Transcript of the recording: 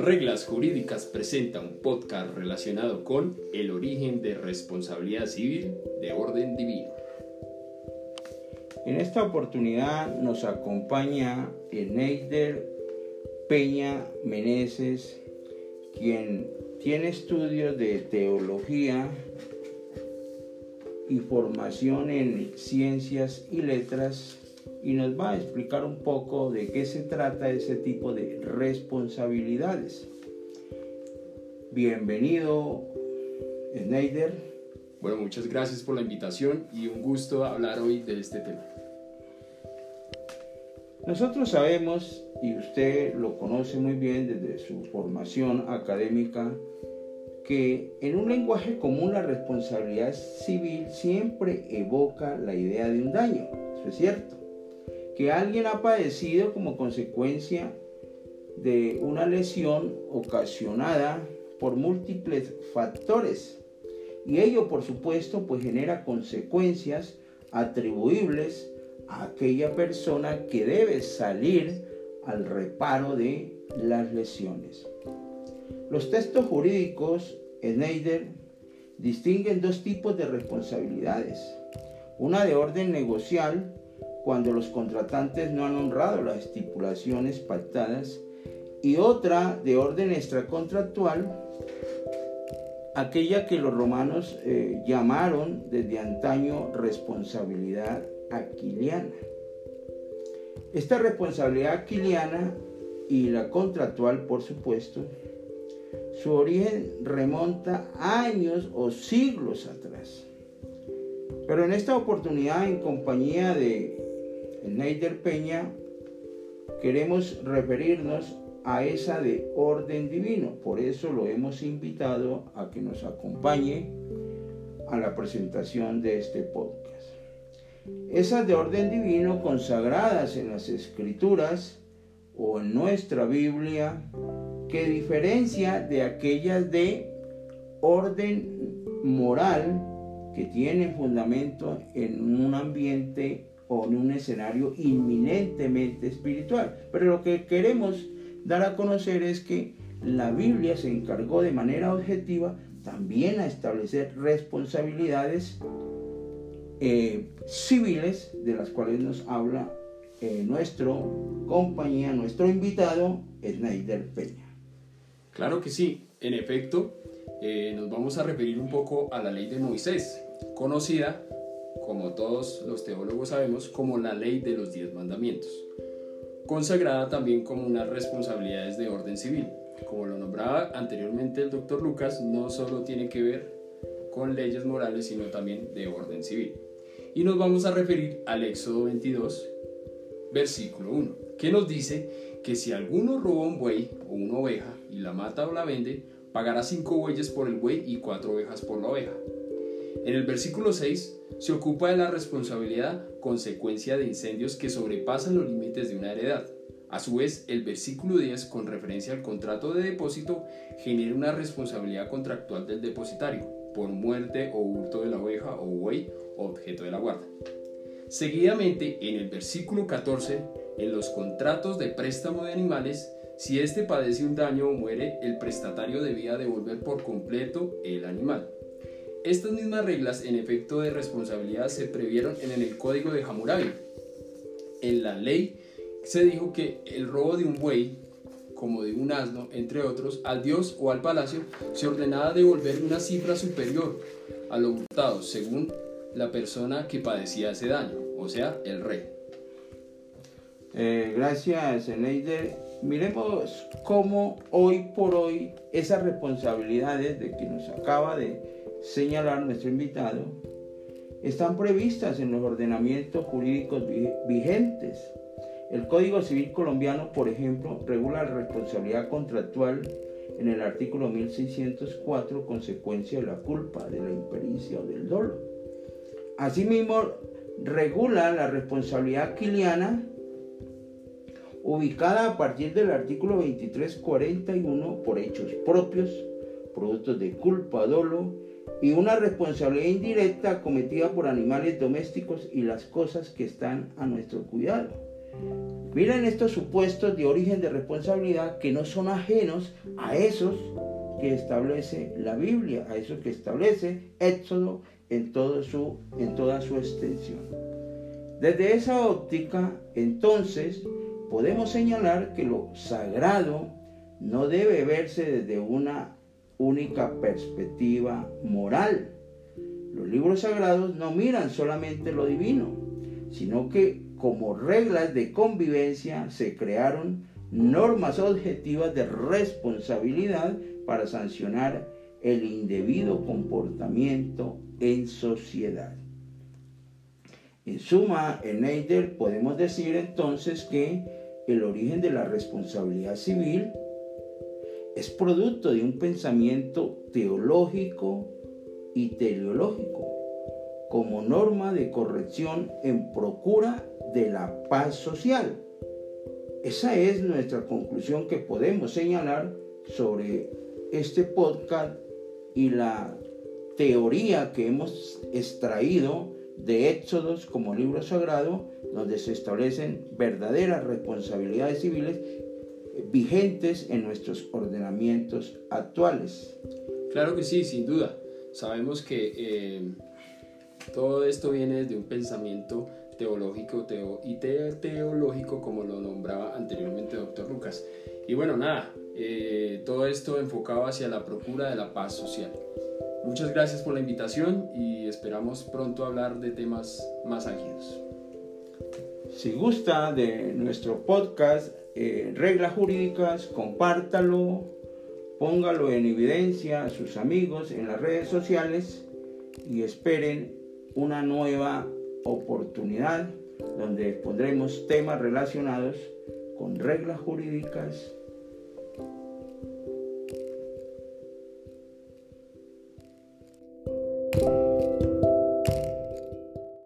Reglas Jurídicas presenta un podcast relacionado con el origen de responsabilidad civil de orden divino. En esta oportunidad nos acompaña Eneider Peña Meneses, quien tiene estudios de teología y formación en ciencias y letras y nos va a explicar un poco de qué se trata ese tipo de responsabilidades. Bienvenido, Schneider. Bueno, muchas gracias por la invitación y un gusto hablar hoy de este tema. Nosotros sabemos, y usted lo conoce muy bien desde su formación académica, que en un lenguaje común la responsabilidad civil siempre evoca la idea de un daño. Eso es cierto que alguien ha padecido como consecuencia de una lesión ocasionada por múltiples factores y ello por supuesto pues genera consecuencias atribuibles a aquella persona que debe salir al reparo de las lesiones. Los textos jurídicos, Schneider, distinguen dos tipos de responsabilidades. Una de orden negocial cuando los contratantes no han honrado las estipulaciones pactadas y otra de orden extracontractual, aquella que los romanos eh, llamaron desde antaño responsabilidad aquiliana. Esta responsabilidad aquiliana y la contractual, por supuesto, su origen remonta años o siglos atrás. Pero en esta oportunidad, en compañía de Neider Peña, queremos referirnos a esa de orden divino. Por eso lo hemos invitado a que nos acompañe a la presentación de este podcast. Esas de orden divino consagradas en las escrituras o en nuestra Biblia, que diferencia de aquellas de orden moral que tienen fundamento en un ambiente en un escenario inminentemente espiritual. Pero lo que queremos dar a conocer es que la Biblia se encargó de manera objetiva también a establecer responsabilidades eh, civiles de las cuales nos habla eh, nuestro compañía, nuestro invitado, Snyder Peña. Claro que sí, en efecto, eh, nos vamos a referir un poco a la ley de Moisés, conocida como todos los teólogos sabemos, como la ley de los diez mandamientos, consagrada también como unas responsabilidades de orden civil. Como lo nombraba anteriormente el doctor Lucas, no solo tiene que ver con leyes morales, sino también de orden civil. Y nos vamos a referir al Éxodo 22, versículo 1, que nos dice que si alguno roba un buey o una oveja y la mata o la vende, pagará cinco bueyes por el buey y cuatro ovejas por la oveja. En el versículo 6 se ocupa de la responsabilidad consecuencia de incendios que sobrepasan los límites de una heredad. A su vez, el versículo 10, con referencia al contrato de depósito, genera una responsabilidad contractual del depositario por muerte o hurto de la oveja o buey objeto de la guarda. Seguidamente, en el versículo 14, en los contratos de préstamo de animales, si éste padece un daño o muere, el prestatario debía devolver por completo el animal. Estas mismas reglas en efecto de responsabilidad se previeron en el Código de Hammurabi. En la ley se dijo que el robo de un buey, como de un asno, entre otros, al dios o al palacio, se ordenaba devolver una cifra superior a lo hurtado, según la persona que padecía ese daño, o sea, el rey. Eh, gracias, Eneider. Miremos cómo hoy por hoy esas responsabilidades de que nos acaba de señalar nuestro invitado, están previstas en los ordenamientos jurídicos vigentes. El Código Civil colombiano, por ejemplo, regula la responsabilidad contractual en el artículo 1604, consecuencia de la culpa, de la impericia o del dolo. Asimismo, regula la responsabilidad quiliana ubicada a partir del artículo 2341 por hechos propios, productos de culpa, dolo y una responsabilidad indirecta cometida por animales domésticos y las cosas que están a nuestro cuidado. Miren estos supuestos de origen de responsabilidad que no son ajenos a esos que establece la Biblia, a esos que establece Éxodo en, en toda su extensión. Desde esa óptica, entonces, podemos señalar que lo sagrado no debe verse desde una única perspectiva moral. Los libros sagrados no miran solamente lo divino, sino que como reglas de convivencia se crearon normas objetivas de responsabilidad para sancionar el indebido comportamiento en sociedad. En suma, en Eider podemos decir entonces que el origen de la responsabilidad civil es producto de un pensamiento teológico y teleológico como norma de corrección en procura de la paz social. Esa es nuestra conclusión que podemos señalar sobre este podcast y la teoría que hemos extraído de Éxodos como libro sagrado, donde se establecen verdaderas responsabilidades civiles vigentes en nuestros ordenamientos actuales. Claro que sí, sin duda. Sabemos que eh, todo esto viene de un pensamiento teológico y teológico como lo nombraba anteriormente doctor Lucas. Y bueno, nada, eh, todo esto enfocado hacia la procura de la paz social. Muchas gracias por la invitación y esperamos pronto hablar de temas más álgidos. Si gusta de nuestro podcast eh, Reglas Jurídicas, compártalo, póngalo en evidencia a sus amigos en las redes sociales y esperen una nueva oportunidad donde pondremos temas relacionados con reglas jurídicas